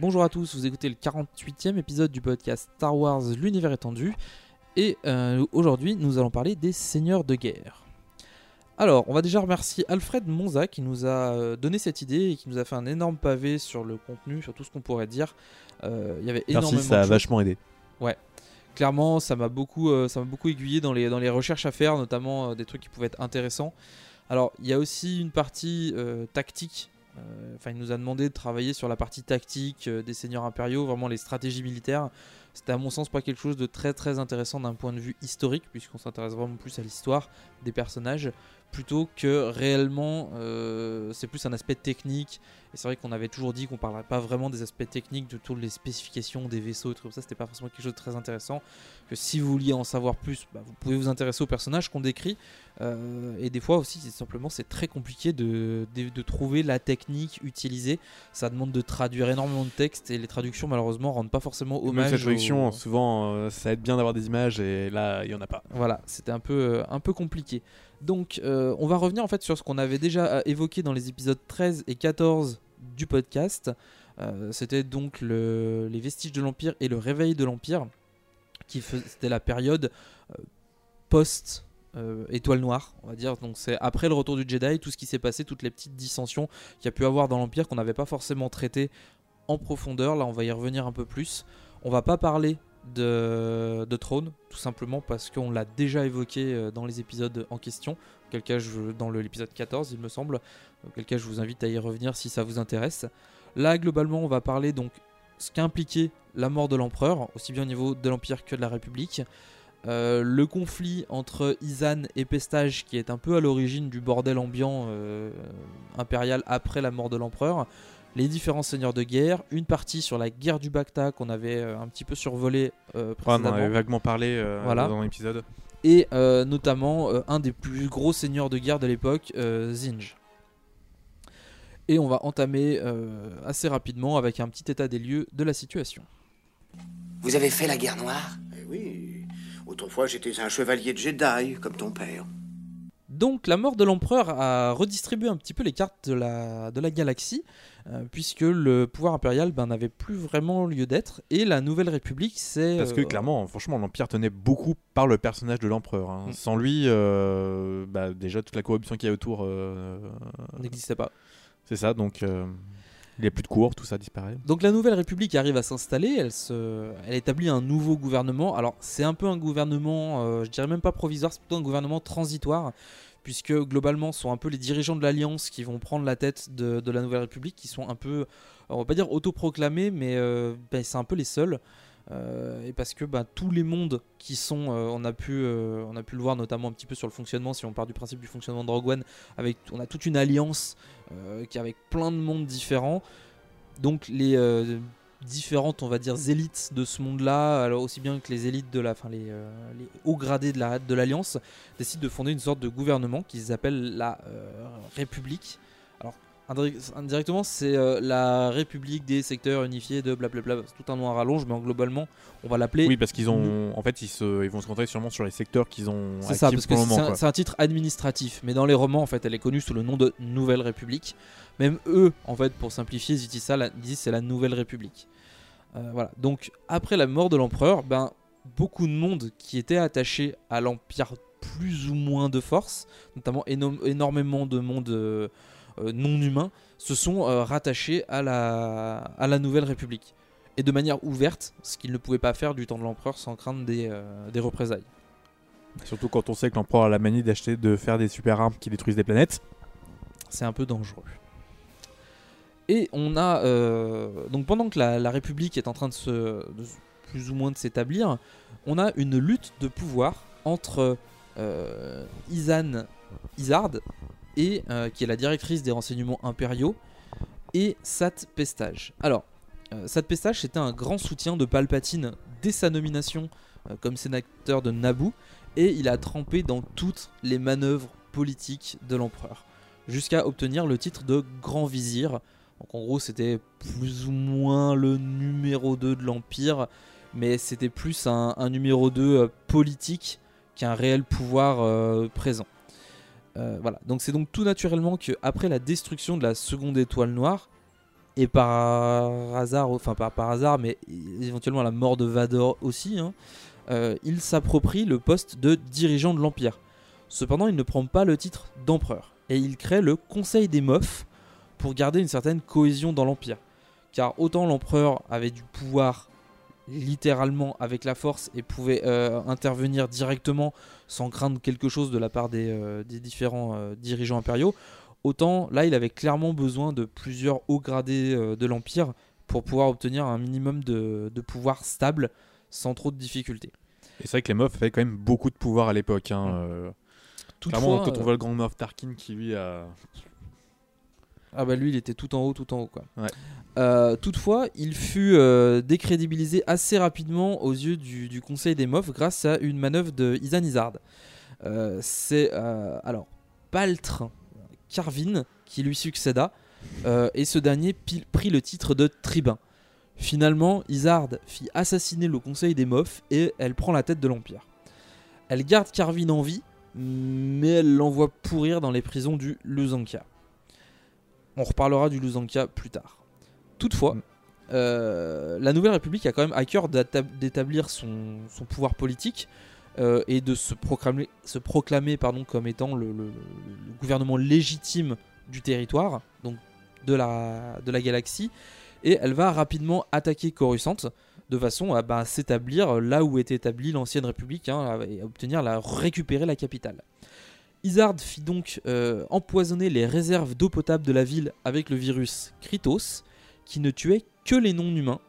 Bonjour à tous, vous écoutez le 48e épisode du podcast Star Wars L'univers étendu. Et euh, aujourd'hui, nous allons parler des seigneurs de guerre. Alors, on va déjà remercier Alfred Monza qui nous a euh, donné cette idée et qui nous a fait un énorme pavé sur le contenu, sur tout ce qu'on pourrait dire. Euh, Il y avait énormément Merci, ça a vachement aidé. Clairement, ça m'a beaucoup, euh, ça m'a beaucoup aiguillé dans les, dans les recherches à faire, notamment des trucs qui pouvaient être intéressants. Alors, il y a aussi une partie tactique. Euh, Enfin, il nous a demandé de travailler sur la partie tactique euh, des seigneurs impériaux, vraiment les stratégies militaires. C'était à mon sens pas quelque chose de très très intéressant d'un point de vue historique, puisqu'on s'intéresse vraiment plus à l'histoire des personnages, plutôt que réellement, euh, c'est plus un aspect technique. Et c'est vrai qu'on avait toujours dit qu'on parlerait pas vraiment des aspects techniques de toutes les spécifications des vaisseaux et tout comme ça. C'était pas forcément quelque chose de très intéressant. Que si vous vouliez en savoir plus, bah, vous pouvez vous intéresser aux personnages qu'on décrit. Euh, et des fois aussi, c'est simplement, c'est très compliqué de, de, de trouver la technique utilisée. Ça demande de traduire énormément de textes et les traductions malheureusement rendent pas forcément hommage. cette traduction, aux- souvent, euh, ça aide bien d'avoir des images et là, il y en a pas. Voilà, c'était un peu, euh, un peu compliqué. Donc, on va revenir en fait sur ce qu'on avait déjà évoqué dans les épisodes 13 et 14 du podcast. C'était donc le- les vestiges de l'Empire et le réveil de l'Empire, qui c'était la période post. Euh, étoile noire, on va dire. Donc c'est après le retour du Jedi, tout ce qui s'est passé, toutes les petites dissensions qu'il y a pu avoir dans l'Empire qu'on n'avait pas forcément traité en profondeur. Là, on va y revenir un peu plus. On va pas parler de, de Throne, tout simplement parce qu'on l'a déjà évoqué euh, dans les épisodes en question, auquel cas dans l'épisode 14 il me semble, auquel cas je vous invite à y revenir si ça vous intéresse. Là globalement on va parler donc ce qu'impliquait la mort de l'empereur, aussi bien au niveau de l'Empire que de la République, Euh, le conflit entre Izan et Pestage qui est un peu à l'origine du bordel ambiant euh, impérial après la mort de l'empereur, les différents seigneurs de guerre, une partie sur la guerre du Bacta qu'on avait euh, un petit peu survolé euh, Ouais, on en précédemment avait vaguement parlé euh, Voilà. dans l'épisode. et euh, notamment euh, un des plus gros seigneurs de guerre de l'époque, euh, Zinj. Et on va entamer euh, assez rapidement avec un petit état des lieux de la situation. Vous avez fait la guerre noire? Eh oui. Autrefois, j'étais un chevalier de Jedi, comme ton père. Donc la mort de l'empereur a redistribué un petit peu les cartes de la, de la galaxie, euh, puisque le pouvoir impérial ben, n'avait plus vraiment lieu d'être, et la Nouvelle République c'est... Parce que clairement, franchement, l'Empire tenait beaucoup par le personnage de l'Empereur. hein. Mm. Sans lui, euh, bah, déjà toute la corruption qu'il y a autour, euh, n'existait pas. c'est ça. Donc, il n'y a plus de cours, tout ça disparaît. Donc la Nouvelle République arrive à s'installer, elle, établit un nouveau gouvernement. Alors c'est un peu un gouvernement, euh, je dirais même pas provisoire, c'est plutôt un gouvernement transitoire, puisque globalement ce sont un peu les dirigeants de l'Alliance qui vont prendre la tête de, de la Nouvelle République, qui sont un peu, on va pas dire autoproclamés, mais euh, ben, c'est un peu les seuls. Euh, et parce que ben, tous les mondes qui sont, euh, on, a pu, euh, on a pu le voir notamment un petit peu sur le fonctionnement, si on part du principe du fonctionnement de Rogue One, avec, on a toute une alliance qui est avec plein de mondes différents. Donc les différentes, on va dire, élites de ce monde-là, alors aussi bien que les élites de la, enfin les, hauts gradés de la de l'alliance, décident de fonder une sorte de gouvernement qu'ils appellent la République. Alors indirectement, c'est euh, la République des secteurs unifiés de blablabla. C'est tout un nom à rallonge, mais en globalement, on va l'appeler. Oui, parce qu'ils ont. En fait, ils, se... ils vont se concentrer sûrement sur les secteurs qu'ils ont. C'est ça, parce que c'est un, titre administratif. Mais dans les romans, en fait, elle est connue sous le nom de Nouvelle République. Même eux, en fait, pour simplifier, ils utilisent ça, la- ils disent c'est la Nouvelle République. Euh, voilà. Donc, après la mort de l'empereur, ben, beaucoup de monde qui était attaché à l'empire plus ou moins de force, notamment éno- énormément de monde euh, non humain, se sont euh, rattachés à la, à la Nouvelle République. Et de manière ouverte, ce qu'ils ne pouvaient pas faire du temps de l'empereur sans craindre des, euh, des représailles. Surtout quand on sait que l'empereur a la manie d'acheter, de faire des super armes qui détruisent des planètes. c'est un peu dangereux. Et on a euh, donc pendant que la, la République est en train de se de plus ou moins de s'établir, on a une lutte de pouvoir entre euh, Isan Isard et euh, qui est la directrice des renseignements impériaux et Sat Pestage. Alors euh, Sat Pestage c'était un grand soutien de Palpatine dès sa nomination euh, comme sénateur de Naboo et il a trempé dans toutes les manœuvres politiques de l'empereur jusqu'à obtenir le titre de grand vizir. Donc en gros, c'était plus ou moins le numéro 2 de l'Empire, mais c'était plus un, un numéro 2 euh, politique qu'un réel pouvoir présent. Euh, voilà, donc c'est donc tout naturellement que après la destruction de la seconde étoile noire, et par hasard, enfin pas par hasard, mais éventuellement la mort de Vador aussi, hein, euh, il s'approprie le poste de dirigeant de l'Empire. Cependant, il ne prend pas le titre d'empereur et il crée le Conseil des Mofs pour garder une certaine cohésion dans l'Empire. Car autant l'empereur avait du pouvoir littéralement avec la force et pouvait euh, intervenir directement sans craindre quelque chose de la part des, euh, des différents euh, dirigeants impériaux, autant là il avait clairement besoin de plusieurs hauts gradés de l'Empire pour pouvoir obtenir un minimum de, de pouvoir stable sans trop de difficultés. Et c'est vrai que les Moffs avaient quand même beaucoup de pouvoir à l'époque. Hein. Toutefois, Clairement, quand on voit le grand Moff Tarkin qui lui a. Ah bah lui il était tout en haut, tout en haut quoi. Ouais. Euh, toutefois, il fut euh, décrédibilisé assez rapidement aux yeux du, du Conseil des Mofs grâce à une manœuvre de Isan Izard. Euh, C'est alors Paltre Carvin qui lui succéda et ce dernier prit le titre de tribun. Finalement, Izard fit assassiner le Conseil des Mofs et elle prend la tête de l'Empire. Elle garde Carvin en vie, mais elle l'envoie pourrir dans les prisons du Lusanka. On reparlera du Lusanka plus tard. Toutefois, Mm. euh, la Nouvelle République a quand même à cœur d'établir son, son pouvoir politique euh, et de se proclamer, se proclamer pardon, comme étant le, le- le- le gouvernement légitime du territoire, donc de la, de la galaxie. Et elle va rapidement attaquer Coruscant de façon à bah, s'établir là où était établie l'ancienne République hein, et à obtenir la récupérer la capitale. Izard fit donc euh, empoisonner les réserves d'eau potable de la ville avec le virus Krytos, qui ne tuait que les non-humains,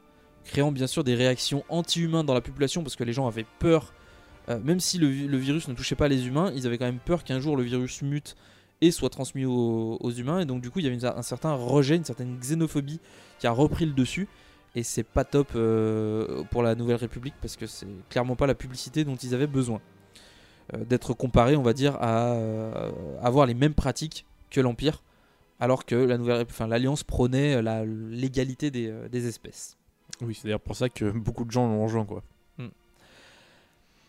créant bien sûr des réactions anti-humains dans la population parce que les gens avaient peur, euh, même si le, vi- le virus ne touchait pas les humains, ils avaient quand même peur qu'un jour le virus mute et soit transmis aux, humains, et donc du coup il y avait un certain rejet, une certaine xénophobie qui a repris le dessus. Et c'est pas top euh, pour la Nouvelle République parce que c'est clairement pas la publicité dont ils avaient besoin d'être comparé, on va dire, à euh, avoir les mêmes pratiques que l'Empire, alors que la nouvelle, enfin, l'Alliance prônait la- l'égalité des, euh, des espèces. Oui, c'est d'ailleurs pour ça que beaucoup de gens l'ont rejoint, quoi.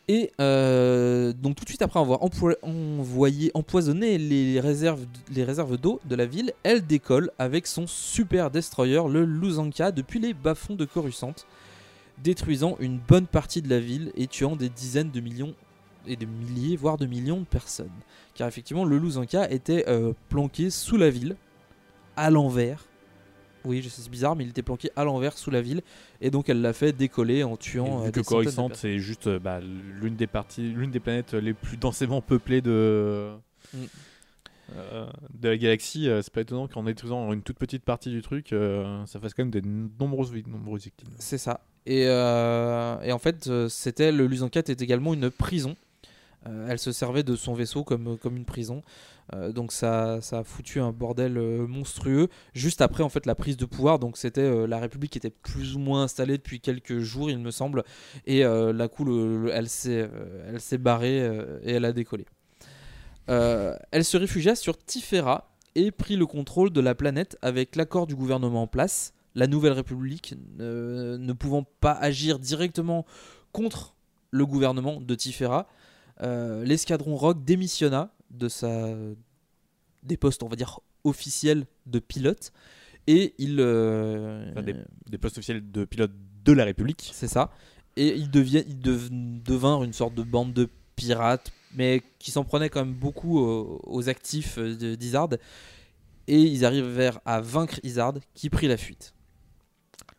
Et euh, donc tout de suite après avoir empoi- envoyé empoisonner les réserves, les réserves d'eau de la ville, elle décolle avec son super destroyer, le Lusanka, depuis les bas-fonds de Coruscant, détruisant une bonne partie de la ville et tuant des dizaines de millions et de milliers, voire de millions de personnes. Car effectivement, le Lusanka était euh, planqué sous la ville, à l'envers. Oui, je sais, c'est bizarre, mais il était planqué à l'envers sous la ville, et donc elle l'a fait décoller en tuant Et euh, vu que des Coruscant, c'est juste euh, bah, l'une des parties, l'une des planètes les plus densément peuplées de. Mm. euh, de la galaxie, euh, c'est pas étonnant qu'en détruisant une toute petite partie du truc, euh, ça fasse quand même des nombreuses, nombreuses victimes. C'est ça. Et, et en fait, c'était le Lusanka était également une prison. Euh, elle se servait de son vaisseau comme, comme une prison. Euh, donc ça, ça a foutu un bordel euh, monstrueux. Juste après en fait la prise de pouvoir, donc c'était euh, la République était plus ou moins installée depuis quelques jours, il me semble. Et euh, là coup, le- le- elle s'est, euh, barrée euh, et elle a décollé. Euh, elle se réfugia sur Tifera et prit le contrôle de la planète avec l'accord du gouvernement en place. La Nouvelle République euh, ne pouvant pas agir directement contre le gouvernement de Tifera, euh, l'escadron Rogue démissionna de sa des postes, on va dire, officiels de pilote et il euh, Enfin, des, des postes officiels de pilote de la République. c'est ça. Et il, devient, il dev- devinrent une sorte de bande de pirates, mais qui s'en prenaient quand même beaucoup aux, aux actifs euh, de- d'Izard. Et ils arrivèrent à vaincre Izard, qui prit la fuite.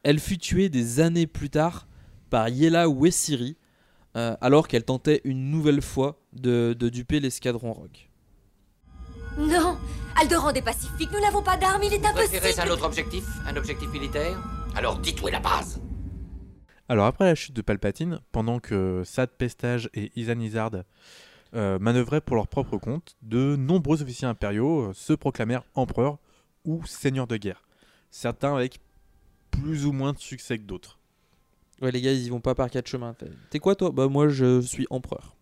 Elle fut tuée des années plus tard par Yela Wessiri, euh, alors qu'elle tentait une nouvelle fois de, de duper l'escadron Rogue. Non Alderan est pacifique, nous n'avons pas d'armes, il est Préférez un impossible autre objectif Un objectif militaire? Alors dites où est la base Alors après la chute de Palpatine, pendant que Sad Pestage et Izan Izard euh, manœuvraient pour leur propre compte, de nombreux officiers impériaux euh, se proclamèrent empereurs ou seigneurs de guerre. Certains avec plus ou moins de succès que d'autres. Ouais, les gars, ils y vont pas par quatre chemins. T'es- quoi, toi? Bah, moi, je suis empereur.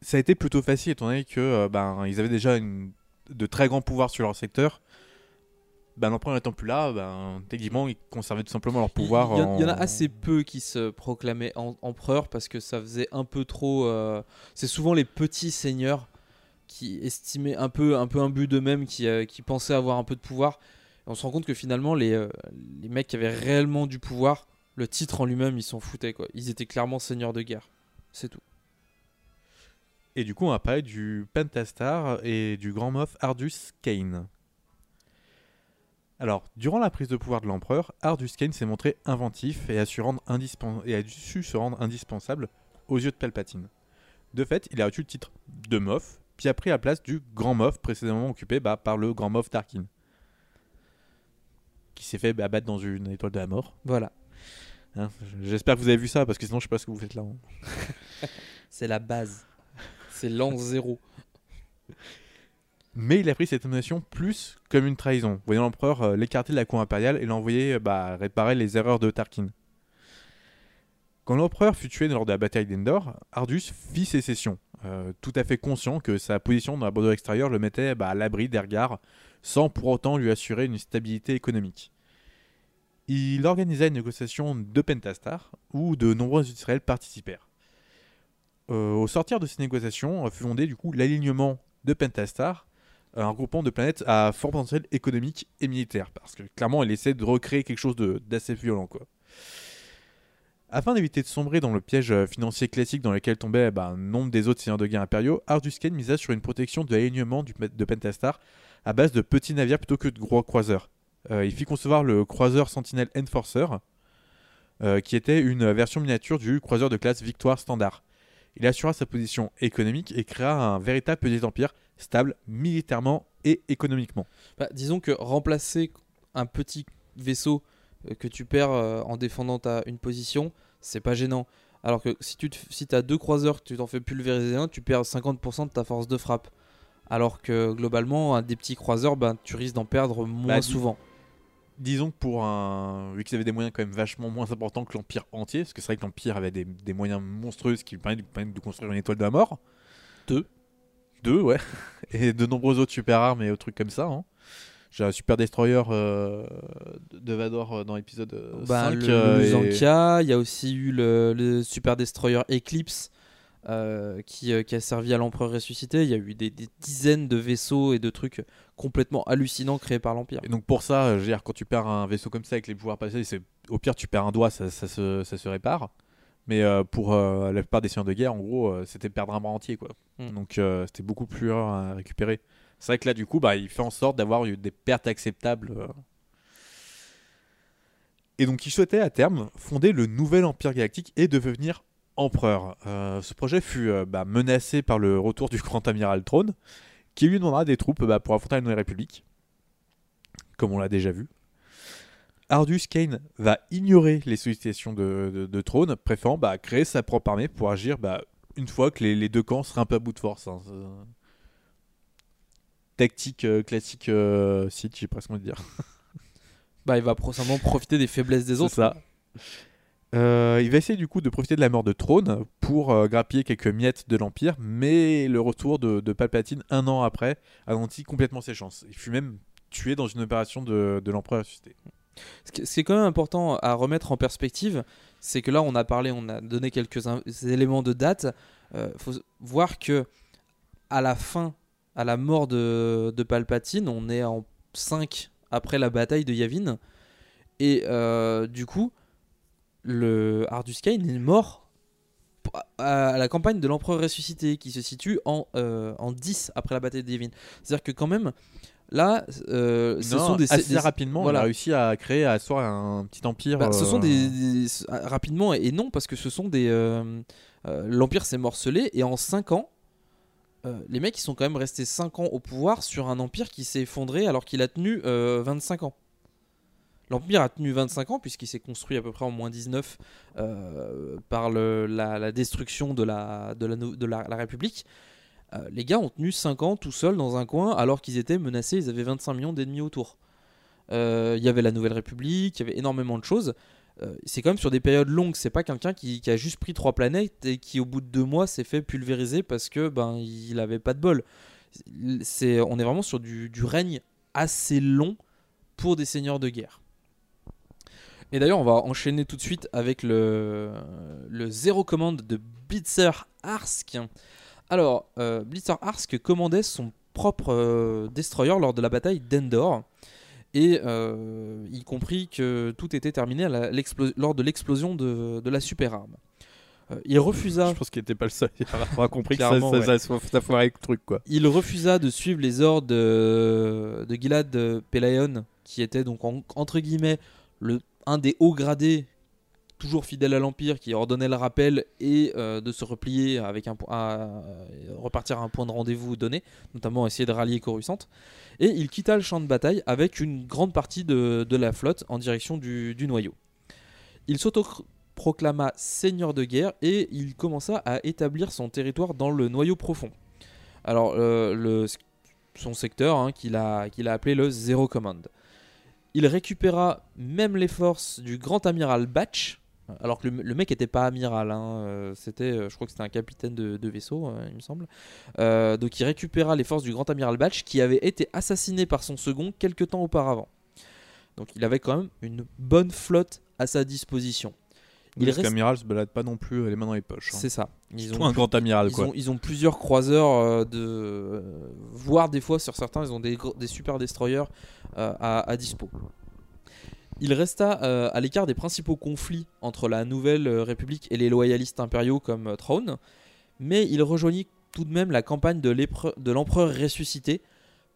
Ça a été plutôt facile étant donné que euh, ben, ils avaient déjà une- de très grands pouvoirs sur leur secteur. Ben, l'empereur n'étant plus là, ben, techniquement ils conservaient tout simplement leur pouvoir. Il y, en- il y en a assez peu qui se proclamaient en- empereurs parce que ça faisait un peu trop. euh, C'est souvent les petits seigneurs qui estimaient un peu un peu imbu d'eux-mêmes, qui, euh, qui pensaient avoir un peu de pouvoir. Et on se rend compte que finalement, les, les mecs qui avaient réellement du pouvoir, le titre en lui-même, ils s'en foutaient. Quoi. Ils étaient clairement seigneurs de guerre. C'est tout. Et du coup, on va parler du Pentastar et du grand Moff Ardus Kane. Alors, durant la prise de pouvoir de l'empereur, Ardus Kane s'est montré inventif et a, su rendre et a su se rendre indispensable aux yeux de Palpatine. De fait, il a reçu le titre de Moff, puis a pris la place du grand Moff précédemment occupé bah, par le grand Moff Tarkin, qui s'est fait bah, battre dans une étoile de la mort. Voilà. Hein, J'espère que vous avez vu ça, parce que sinon je sais pas ce que vous faites là. hein. C'est la base. C'est l'an zéro. Mais il a pris cette nomination plus comme une trahison, voyant l'empereur euh, l'écarter de la cour impériale et l'envoyer euh, bah, réparer les erreurs de Tarkin. Quand l'empereur fut tué lors de la bataille d'Endor, Ardus fit sécession, euh, tout à fait conscient que sa position dans la bordure extérieure le mettait bah, à l'abri des regards, sans pour autant lui assurer une stabilité économique. Il organisa une négociation de Pentastar, où de nombreux Israël participèrent. Euh, au sortir de ces négociations, euh, fut fondé du coup l'alignement de Pentastar, un regroupement de planètes à fort potentiel économique et militaire, parce que clairement, il essaie de recréer quelque chose d'assez violent, quoi. Afin d'éviter de sombrer dans le piège euh, financier classique dans lequel tombaient bah, nombre des autres seigneurs de guerre impériaux, Ardus Kane misa sur une protection de l'alignement de Pentastar à base de petits navires plutôt que de gros croiseurs. Euh, il fit concevoir le croiseur Sentinel Enforcer, euh, qui était une version miniature du croiseur de classe Victoire standard. Il assura sa position économique et créa un véritable petit empire stable militairement et économiquement. Bah, disons que remplacer un petit vaisseau euh, que tu perds en défendant ta, une position, c'est pas gênant. Alors que si tu te- si as deux croiseurs, tu t'en fais pulvériser un, tu perds 50% de ta force de frappe. Alors que globalement, un des petits croiseurs, ben, tu risques d'en perdre moins Bah, souvent. Disons que pour un. Vu qu'ils avaient des moyens quand même vachement moins importants que l'Empire entier, parce que c'est vrai que l'Empire avait des, des moyens monstrueux qui lui permettaient de, construire une étoile de la mort. Deux. Deux, ouais. Et de nombreux autres super armes et autres trucs comme ça. hein. J'ai un super destroyer euh, de- Vador euh, dans l'épisode euh, Bah, 5. le, euh, le et- Zankia, il y a aussi eu le, le Super Destroyer Eclipse euh, qui, qui a servi à l'Empereur ressuscité. Il y a eu des, des dizaines de vaisseaux et de trucs complètement hallucinants créés par l'Empire. Et donc pour ça, je veux dire, quand tu perds un vaisseau comme ça avec les pouvoirs passés, c'est au pire tu perds un doigt, ça, ça se, ça se répare. Mais euh, pour euh, la plupart des seigneurs de guerre, en gros, euh, c'était perdre un bras entier, quoi. Mm. Donc c'était beaucoup plus rare à récupérer. C'est vrai que là, du coup, bah, il fait en sorte d'avoir eu des pertes acceptables. Et donc, il souhaitait à terme fonder le nouvel empire galactique et devenir empereur. Ce projet fut bah, menacé par le retour du grand amiral Throne, qui lui demandera des troupes bah, pour affronter la Nouvelle République, comme on l'a déjà vu. Ardus Kane va ignorer les sollicitations de, de, de Throne, préférant bah, créer sa propre armée pour agir bah, une fois que les, les deux camps seraient un peu à bout de force. hein. C'est- Tactique euh, classique euh, Sith, j'ai presque envie de dire. Bah, il va profiter des faiblesses des C'est autres. ça. Euh, il va essayer du coup de profiter de la mort de Trône pour euh, grappiller quelques miettes de l'Empire, mais le retour de, Palpatine un an après anéantit complètement ses chances. Il fut même tué dans une opération de, l'Empereur ressuscité. Ce qui est quand même important à remettre en perspective, c'est que là, on a parlé, on a donné quelques éléments de date. Il faut voir que à la fin, à la mort de, de Palpatine, on est en 5 après la bataille de Yavin. Et euh, du coup, le Ardus Kane est mort à la campagne de l'Empereur ressuscité qui se situe en, euh, en 10 après la bataille de Yavin. C'est-à-dire que quand même, là, euh, ce sont des... assez des- rapidement, voilà. il a réussi à créer, à asseoir un petit empire. Bah, ce sont euh, des, des- rapidement et non parce que ce sont des euh, l'empire s'est morcelé et en 5 ans les mecs ils sont quand même restés 5 ans au pouvoir sur un empire qui s'est effondré alors qu'il a tenu euh, 25 ans. L'empire a tenu 25 ans puisqu'il s'est construit à peu près en moins 19 euh, par la, destruction de la, République. Euh, les gars ont tenu 5 ans tout seuls dans un coin alors qu'ils étaient menacés, ils avaient 25 millions d'ennemis autour. Euh, Il y avait la Nouvelle République, il y avait énormément de choses. C'est quand même sur des périodes longues. C'est pas quelqu'un qui, a juste pris trois planètes et qui au bout de deux mois s'est fait pulvériser parce que ben il avait pas de bol. On est vraiment sur du règne assez long pour des seigneurs de guerre. Et d'ailleurs, on va enchaîner tout de suite avec le, le zéro commande de Blitzer Arsk. Alors, euh, Blitzer Arsk commandait son propre euh, destroyer lors de la bataille d'Endor et euh, y compris que tout était terminé à la- l'explo- lors de l'explosion de, de la super arme. Euh, il refusa. Je pense qu'il n'était pas le seul à compris que ça, ça, ouais. ça, ça foirait le truc quoi. Il refusa de suivre les ordres de, de Gilad Pelayon, qui était donc en- entre guillemets le, un des hauts gradés, toujours fidèle à l'Empire, qui ordonnait le rappel et euh, de se replier avec un, à, à repartir à un point de rendez-vous donné, notamment essayer de rallier Coruscant. Et il quitta le champ de bataille avec une grande partie de, la flotte en direction du, noyau. Il s'autoproclama seigneur de guerre et il commença à établir son territoire dans le noyau profond. Alors, euh, son secteur, hein, qu'il a, a appelé le Zero Command. Il récupéra même les forces du grand amiral Batch, alors que le, mec n'était pas amiral, hein, euh, c'était, euh, je crois que c'était un capitaine de, vaisseau, euh, il me semble. Donc il récupéra les forces du grand amiral Batch, qui avait été assassiné par son second quelques temps auparavant. Donc il avait quand même une bonne flotte à sa disposition. Il reste- qu'amiral se balade pas non plus les mains dans les poches. hein. C'est ça. Surtout un grand amiral, ils quoi. Ont, ils ont plusieurs croiseurs euh, de, euh, voire des fois sur certains, ils ont des, super destroyers euh, à, à dispo. Il resta euh, à l'écart des principaux conflits entre la Nouvelle République et les loyalistes impériaux comme euh, Throne, mais il rejoignit tout de même la campagne de l'empereur ressuscité,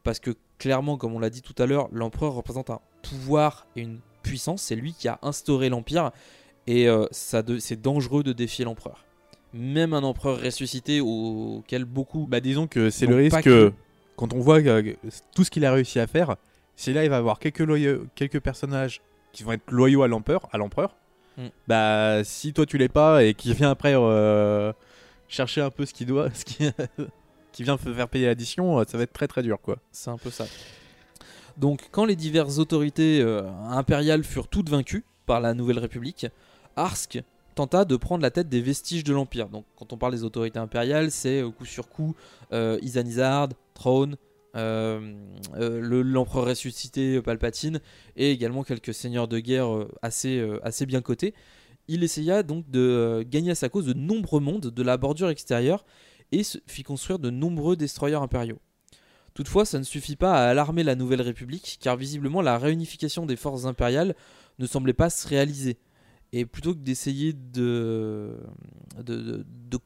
parce que clairement, comme on l'a dit tout à l'heure, l'empereur représente un pouvoir et une puissance, c'est lui qui a instauré l'empire, et euh, c'est dangereux de défier l'empereur. Même un empereur ressuscité auquel beaucoup... Bah disons que c'est le risque que quand on voit que tout ce qu'il a réussi à faire, si là il va avoir quelques, loyaux- quelques personnages qui vont être loyaux à l'empereur, à l'empereur, Mm. bah si toi tu l'es pas et qui vient après euh, chercher un peu ce qu'il doit, ce qui, qui vient faire payer l'addition, euh, ça va être très très dur quoi. C'est un peu ça. Donc, quand les diverses autorités euh, impériales furent toutes vaincues par la Nouvelle République, Arsk tenta de prendre la tête des vestiges de l'Empire. Donc, quand on parle des autorités impériales, c'est euh, coup sur coup euh, Izanizard, Throne, euh, le- l'empereur ressuscité Palpatine et également quelques seigneurs de guerre assez, assez bien cotés. Il essaya donc de gagner à sa cause de nombreux mondes de la bordure extérieure et se fit construire de nombreux destroyers impériaux. Toutefois, ça ne suffit pas à alarmer la Nouvelle République, car visiblement la réunification des forces impériales ne semblait pas se réaliser. Et plutôt que d'essayer de,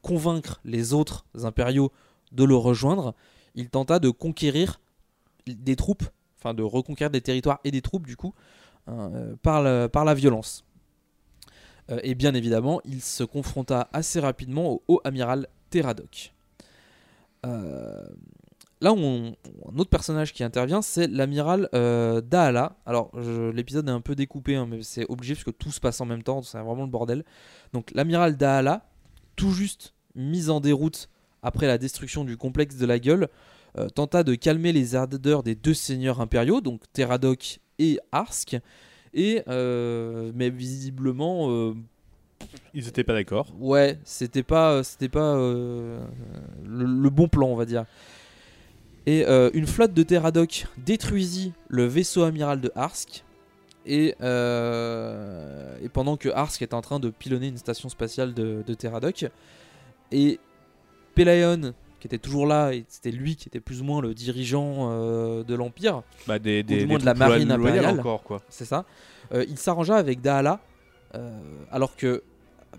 convaincre les autres impériaux de le rejoindre, il tenta de conquérir des troupes, enfin de reconquérir des territoires et des troupes du coup, hein, euh, par, la, par la violence. Euh, et bien évidemment, il se confronta assez rapidement au haut amiral Teradoc. Euh, là, on, un autre personnage qui intervient, c'est l'amiral euh, Dahala. Alors, l'épisode est un peu découpé, hein, mais c'est obligé parce que tout se passe en même temps, c'est vraiment le bordel. Donc, l'amiral Dahala, tout juste mis en déroute après la destruction du complexe de la gueule, euh, tenta de calmer les ardeurs des deux seigneurs impériaux, donc Teradoc et Arsk, et, euh, mais visiblement, Ils étaient pas d'accord. Ouais, c'était pas, c'était pas euh, le, le bon plan, on va dire. Et euh, une flotte de Teradoc détruisit le vaisseau amiral de Arsk. Et, euh, et pendant que Arsk est en train de pilonner une station spatiale de, de Teradoc, et Pelayon, qui était toujours là, et c'était lui qui était plus ou moins le dirigeant euh, de l'Empire, Bah, des, des, du moins des de la marine impériale. encore, quoi. c'est ça, il s'arrangea avec Dahala, alors que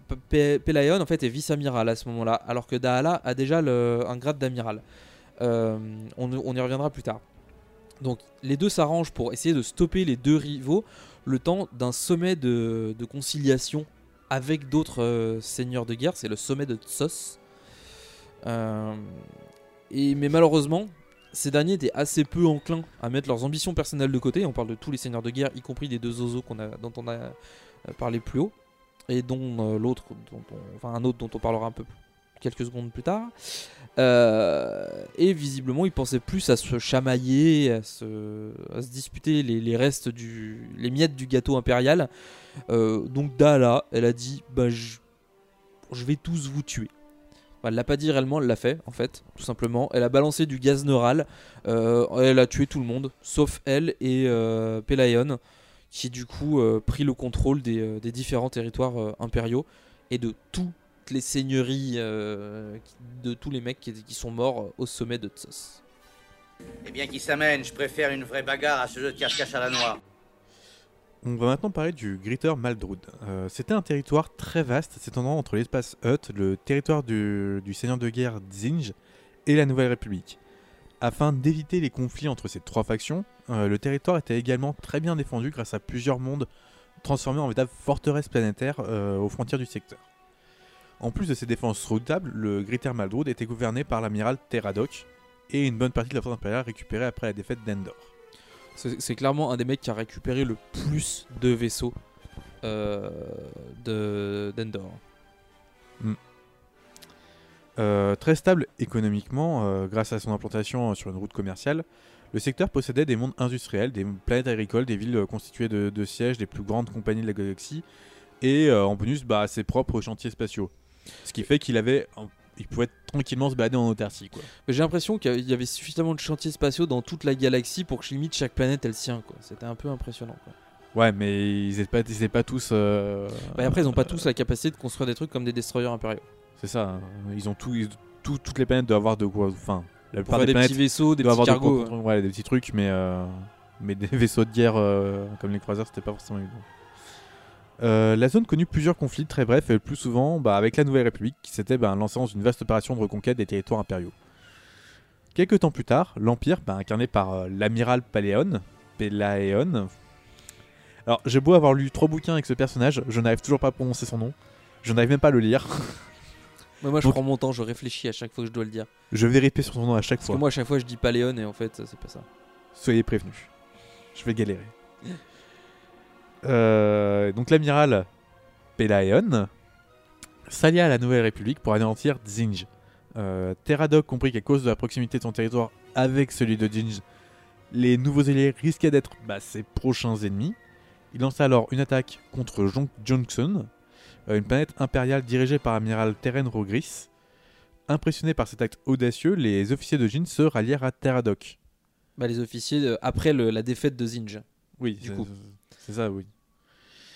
P- P- Pelayon en fait est vice-amiral à ce moment-là, alors que Dahala a déjà le- un grade d'amiral. Euh, on, on y reviendra plus tard. Donc les deux s'arrangent pour essayer de stopper les deux rivaux le temps d'un sommet de, conciliation avec d'autres euh, seigneurs de guerre, c'est le sommet de Tsos. Euh, mais malheureusement, ces derniers étaient assez peu enclins à mettre leurs ambitions personnelles de côté. On parle de tous les seigneurs de guerre, y compris des deux Ozo qu'on a, dont on a parlé plus haut, et dont l'autre, on- un autre dont on parlera un peu quelques secondes plus tard. Euh, et visiblement, ils pensaient plus à se chamailler, à se, à se disputer les, les restes du, les miettes du gâteau impérial. Euh, donc Dala, elle a dit, bah je, je vais tous vous tuer. Elle l'a pas dit réellement, elle l'a fait en fait, tout simplement. Elle a balancé du gaz neural. Euh, elle a tué tout le monde, sauf elle et Pelayon, qui du coup pris le contrôle des, des différents territoires impériaux et de toutes les seigneuries, euh, de tous les mecs qui, qui sont morts au sommet de Tsos. Eh bien, qui s'amène, je préfère une vraie bagarre à ce jeu de cache-cache à la noix. On va maintenant parler du Greater Maldrud. Euh, C'était un territoire très vaste s'étendant entre l'espace Hutt, le territoire du, du seigneur de guerre Zinj et la Nouvelle République. Afin d'éviter les conflits entre ces trois factions, euh, le territoire était également très bien défendu grâce à plusieurs mondes transformés en véritables forteresses planétaires euh, aux frontières du secteur. En plus de ces défenses redoutables, le Greater Maldrud était gouverné par l'amiral Teradoc et une bonne partie de la flotte impériale récupérée après la défaite d'Endor. C'est clairement un des mecs qui a récupéré le plus de vaisseaux euh, de d'Endor. Euh, très stable économiquement, euh, grâce à son implantation sur une route commerciale, le secteur possédait des mondes industriels, des planètes agricoles, des villes constituées de, de sièges des plus grandes compagnies de la galaxie, et en bonus bah, ses propres chantiers spatiaux. Ce qui fait qu'il avait, il pouvait tranquillement se balader en autarcie. Quoi. J'ai l'impression qu'il y avait suffisamment de chantiers spatiaux dans toute la galaxie pour que limite chaque planète ait le sien. quoi. C'était un peu impressionnant. Quoi. Ouais, mais ils n'étaient pas, ils pas tous. euh, Bah, après, ils n'ont pas tous la capacité de construire des trucs comme des destroyers impériaux. C'est ça. hein. Ils ont tout, ils- tout- toutes les planètes doivent avoir de quoi. Enfin, la plupart des des planètes petits vaisseaux, des petits de quoi cargos. ouais, des petits trucs, mais euh, mais des vaisseaux de guerre euh, comme les croiseurs, c'était pas forcément évident. Euh, la zone connut plusieurs conflits très brefs et le plus souvent bah, avec la Nouvelle République qui s'était bah, lancée dans une vaste opération de reconquête des territoires impériaux. Quelques temps plus tard, l'Empire, bah, incarné par euh, l'amiral Paléon, Pelaeon. Alors j'ai beau avoir lu trois bouquins avec ce personnage, je n'arrive toujours pas à prononcer son nom. Je n'arrive même pas à le lire. Mais moi, je Donc- prends mon temps, je réfléchis à chaque fois que je dois le dire. Je répéter sur son nom à chaque Parce fois. que moi, à chaque fois, je dis Paléon et en fait, c'est pas ça. Soyez prévenus. Je vais galérer. Euh, donc l'amiral Pelaeon s'allia à la Nouvelle République pour anéantir Zinj. Euh, Teradoc comprit qu'à cause de la proximité de son territoire avec celui de Zinj, les nouveaux alliés risquaient d'être bah, ses prochains ennemis. Il lança alors une attaque contre Jon- Johnson, euh, une planète impériale dirigée par l'amiral Teren Rogris. Impressionnés par cet acte audacieux, les officiers de Jin se rallièrent à Teradoc. Bah, les officiers, euh, après le- la défaite de Zinj. Oui, du coup. C'est ça, oui.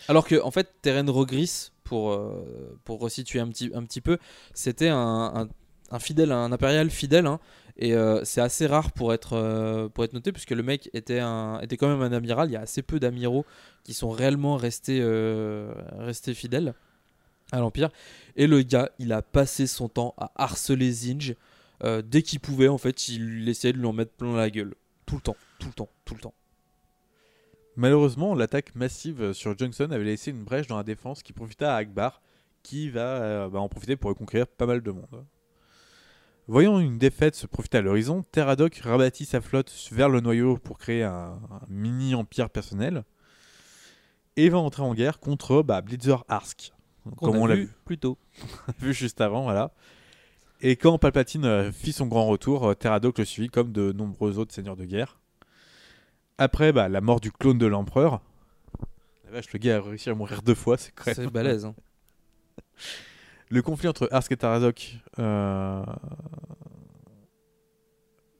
Alors que, en fait, Teren Rogris, pour, euh, pour resituer un petit, un petit peu, c'était un, un, fidèle, un impérial fidèle. hein, et euh, c'est assez rare pour être, euh, pour être noté, puisque le mec était, un, était quand même un amiral. Il y a assez peu d'amiraux qui sont réellement restés, restés fidèles à l'Empire. Et le gars, il a passé son temps à harceler Zinj. dès qu'il pouvait, en fait, il essayait de lui en mettre plein la gueule. Tout le temps, tout le temps, tout le temps. Malheureusement, l'attaque massive sur Johnson avait laissé une brèche dans la défense qui profita à Akbar, qui va euh, bah, en profiter pour reconquérir pas mal de monde. Voyant une défaite se profiter à l'horizon, Teradoc rabattit sa flotte vers le noyau pour créer un, un mini-empire personnel et va entrer en guerre contre bah, Blitzer Arsk, comme on l'a vu vu, plus tôt. vu juste avant. Voilà. Et quand Palpatine euh, fit son grand retour, euh, Teradoc le suivit comme de nombreux autres seigneurs de guerre. Après bah, la mort du clone de l'empereur, la vache, le gars a réussi à mourir deux fois, c'est quand même- C'est balèze. hein. Le conflit entre Arsk et Tarazok, euh,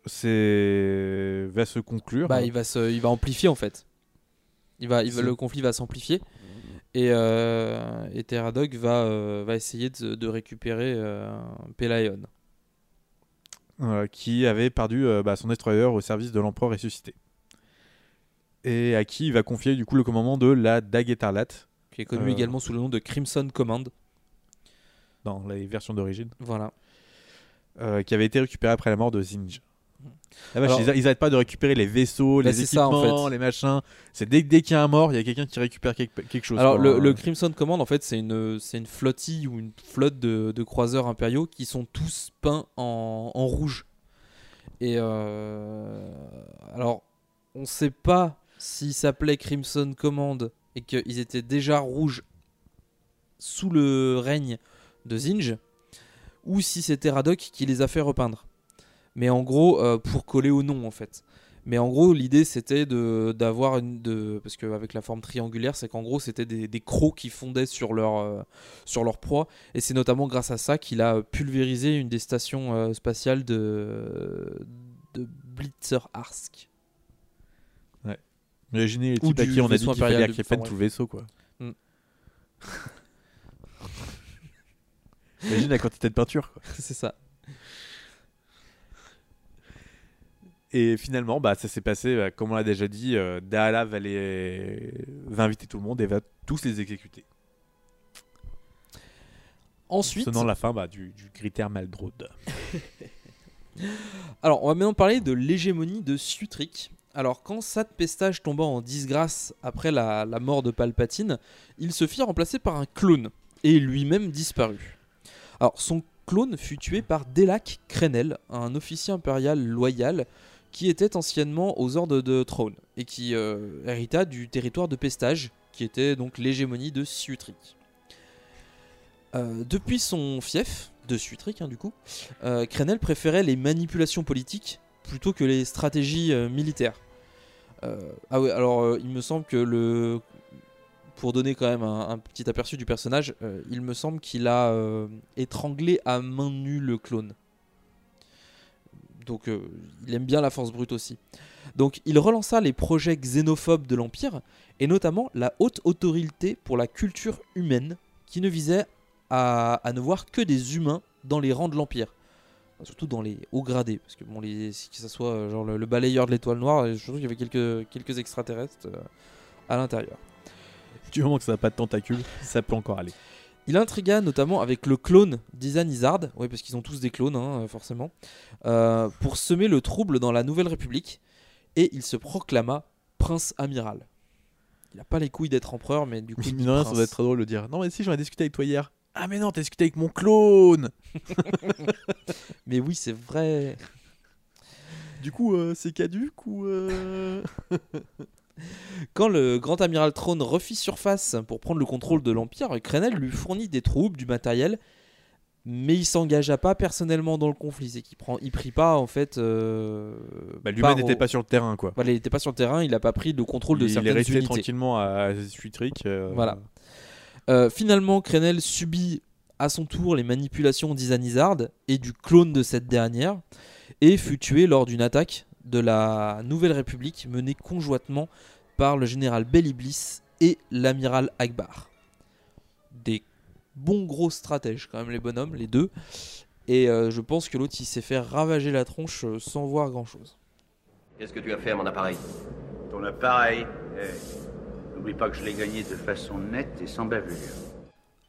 c'est va se conclure. Bah, il va se, il va amplifier en fait. Il va, il va- C'est- le conflit va s'amplifier et, euh, et va, euh, va essayer de, de récupérer euh, Pelayon. euh, qui avait perdu bah, son destroyer au service de l'empereur ressuscité. Et à qui il va confier du coup le commandement de la Dague écarlate. qui est connu Euh, également sous le nom de Crimson Command. Dans les versions d'origine. Voilà. euh, qui avait été récupéré après la mort de Zinj. Vache, Alors- ils, a- ils arrêtent pas de récupérer les vaisseaux, Bah, les c'est ça, en équipements, fait. les machins. C'est dès, dès qu'il y a un mort, il y a quelqu'un qui récupère quelque, quelque chose. Alors le, le Crimson Command en fait c'est une, c'est une flottille ou une flotte de, de croiseurs impériaux qui sont tous peints en, en rouge. Et euh, alors on sait pas s'ils s'appelaient Crimson Command et qu'ils étaient déjà rouges sous le règne de Zinj ou si c'était Radok qui les a fait repeindre. Mais en gros euh, pour coller au nom en fait. Mais en gros, l'idée c'était d'avoir une de parce qu'avec la forme triangulaire, c'est qu'en gros c'était des, crocs qui fondaient sur leur euh, sur leur proie, et c'est notamment grâce à ça qu'il a pulvérisé une des stations euh, spatiales de de Blitzer Arsk. Imaginez les types à qui on a dit qu'il fallait enfin, tout le vaisseau quoi. Mm. Imagine la quantité de peinture. quoi. c'est ça. Et finalement, bah, ça s'est passé, euh, comme on l'a déjà dit, euh, Dahala va, les... va inviter tout le monde et va tous les exécuter. Ensuite, Sonnant la fin bah, du, du critère Maldrode. Alors, on va maintenant parler de l'hégémonie de Sutric. Alors, quand Sat Pestage tomba en disgrâce après la, mort de Palpatine, il se fit remplacer par un clone, et lui-même disparut. Alors, son clone fut tué par Delac Krenel, un officier impérial loyal qui était anciennement aux ordres de Throne, et qui euh, hérita du territoire de Pestage, qui était donc l'hégémonie de Sutric. Euh, depuis son fief, de Sutric hein, du coup, euh, Krenel préférait les manipulations politiques plutôt que les stratégies euh, militaires. Euh, ah ouais, alors euh, il me semble que le. Pour donner quand même un, petit aperçu du personnage, euh, il me semble qu'il a étranglé à main nue le clone. Donc il aime bien la force brute aussi. Donc il relança les projets xénophobes de l'Empire, et notamment la haute autorité pour la culture humaine, qui ne visait à ne voir que des humains dans les rangs de l'Empire. Surtout dans les hauts gradés, parce que bon, les, que ce soit euh, genre le, le balayeur de l'étoile noire, et surtout qu'il y avait quelques, quelques extraterrestres euh, à l'intérieur. Du moment que ça n'a pas de tentacules, ça peut encore aller. Il intrigua notamment avec le clone d'Isan Izard, oui parce qu'ils ont tous des clones hein, euh, forcément, euh, pour semer le trouble dans la Nouvelle République, et il se proclama prince amiral. Il n'a pas les couilles d'être empereur, mais du coup il Mine dit de rien, ça prince. doit être très drôle de dire Non, mais si, j'en ai discuté avec toi hier. Ah, mais non, t'as discuté avec mon clone Mais oui, c'est vrai. Du coup, euh, c'est caduque ou. euh, Quand le grand amiral Throne refit surface pour prendre le contrôle de l'Empire, Krenel lui fournit des troupes, du matériel, mais il s'engagea pas personnellement dans le conflit. C'est qu'il prend, il prit pas en fait. euh, Bah, lui-même n'était au- pas sur le terrain, quoi. Voilà, il n'était pas sur le terrain, il n'a pas pris le contrôle de il, il est certaines resté unités. tranquillement à Suitric. euh, Voilà. Euh, finalement, Krenel subit à son tour les manipulations d'Isanizard et du clone de cette dernière, et fut tué lors d'une attaque de la Nouvelle République menée conjointement par le général Beliblis et l'amiral Akbar. Des bons gros stratèges quand même les bonhommes, les deux. Et euh, je pense que l'autre il s'est fait ravager la tronche euh, sans voir grand chose. Qu'est-ce que tu as fait à mon appareil? Ton appareil, n'oublie pas que je l'ai gagné de façon nette et sans bavure.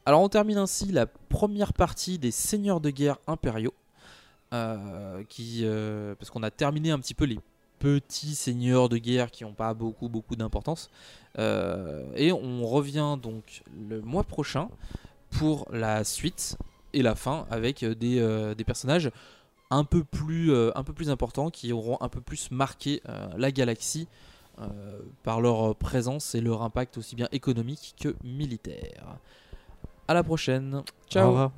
Alors on termine ainsi la première partie des seigneurs de guerre impériaux. euh, euh, parce qu'on a terminé un petit peu les petits seigneurs de guerre qui n'ont pas beaucoup beaucoup d'importance. Euh, et on revient donc le mois prochain pour la suite et la fin avec des, des personnages un peu, plus, un peu plus importants qui auront un peu plus marqué la galaxie euh, par leur présence et leur impact aussi bien économique que militaire. À la prochaine. Ciao.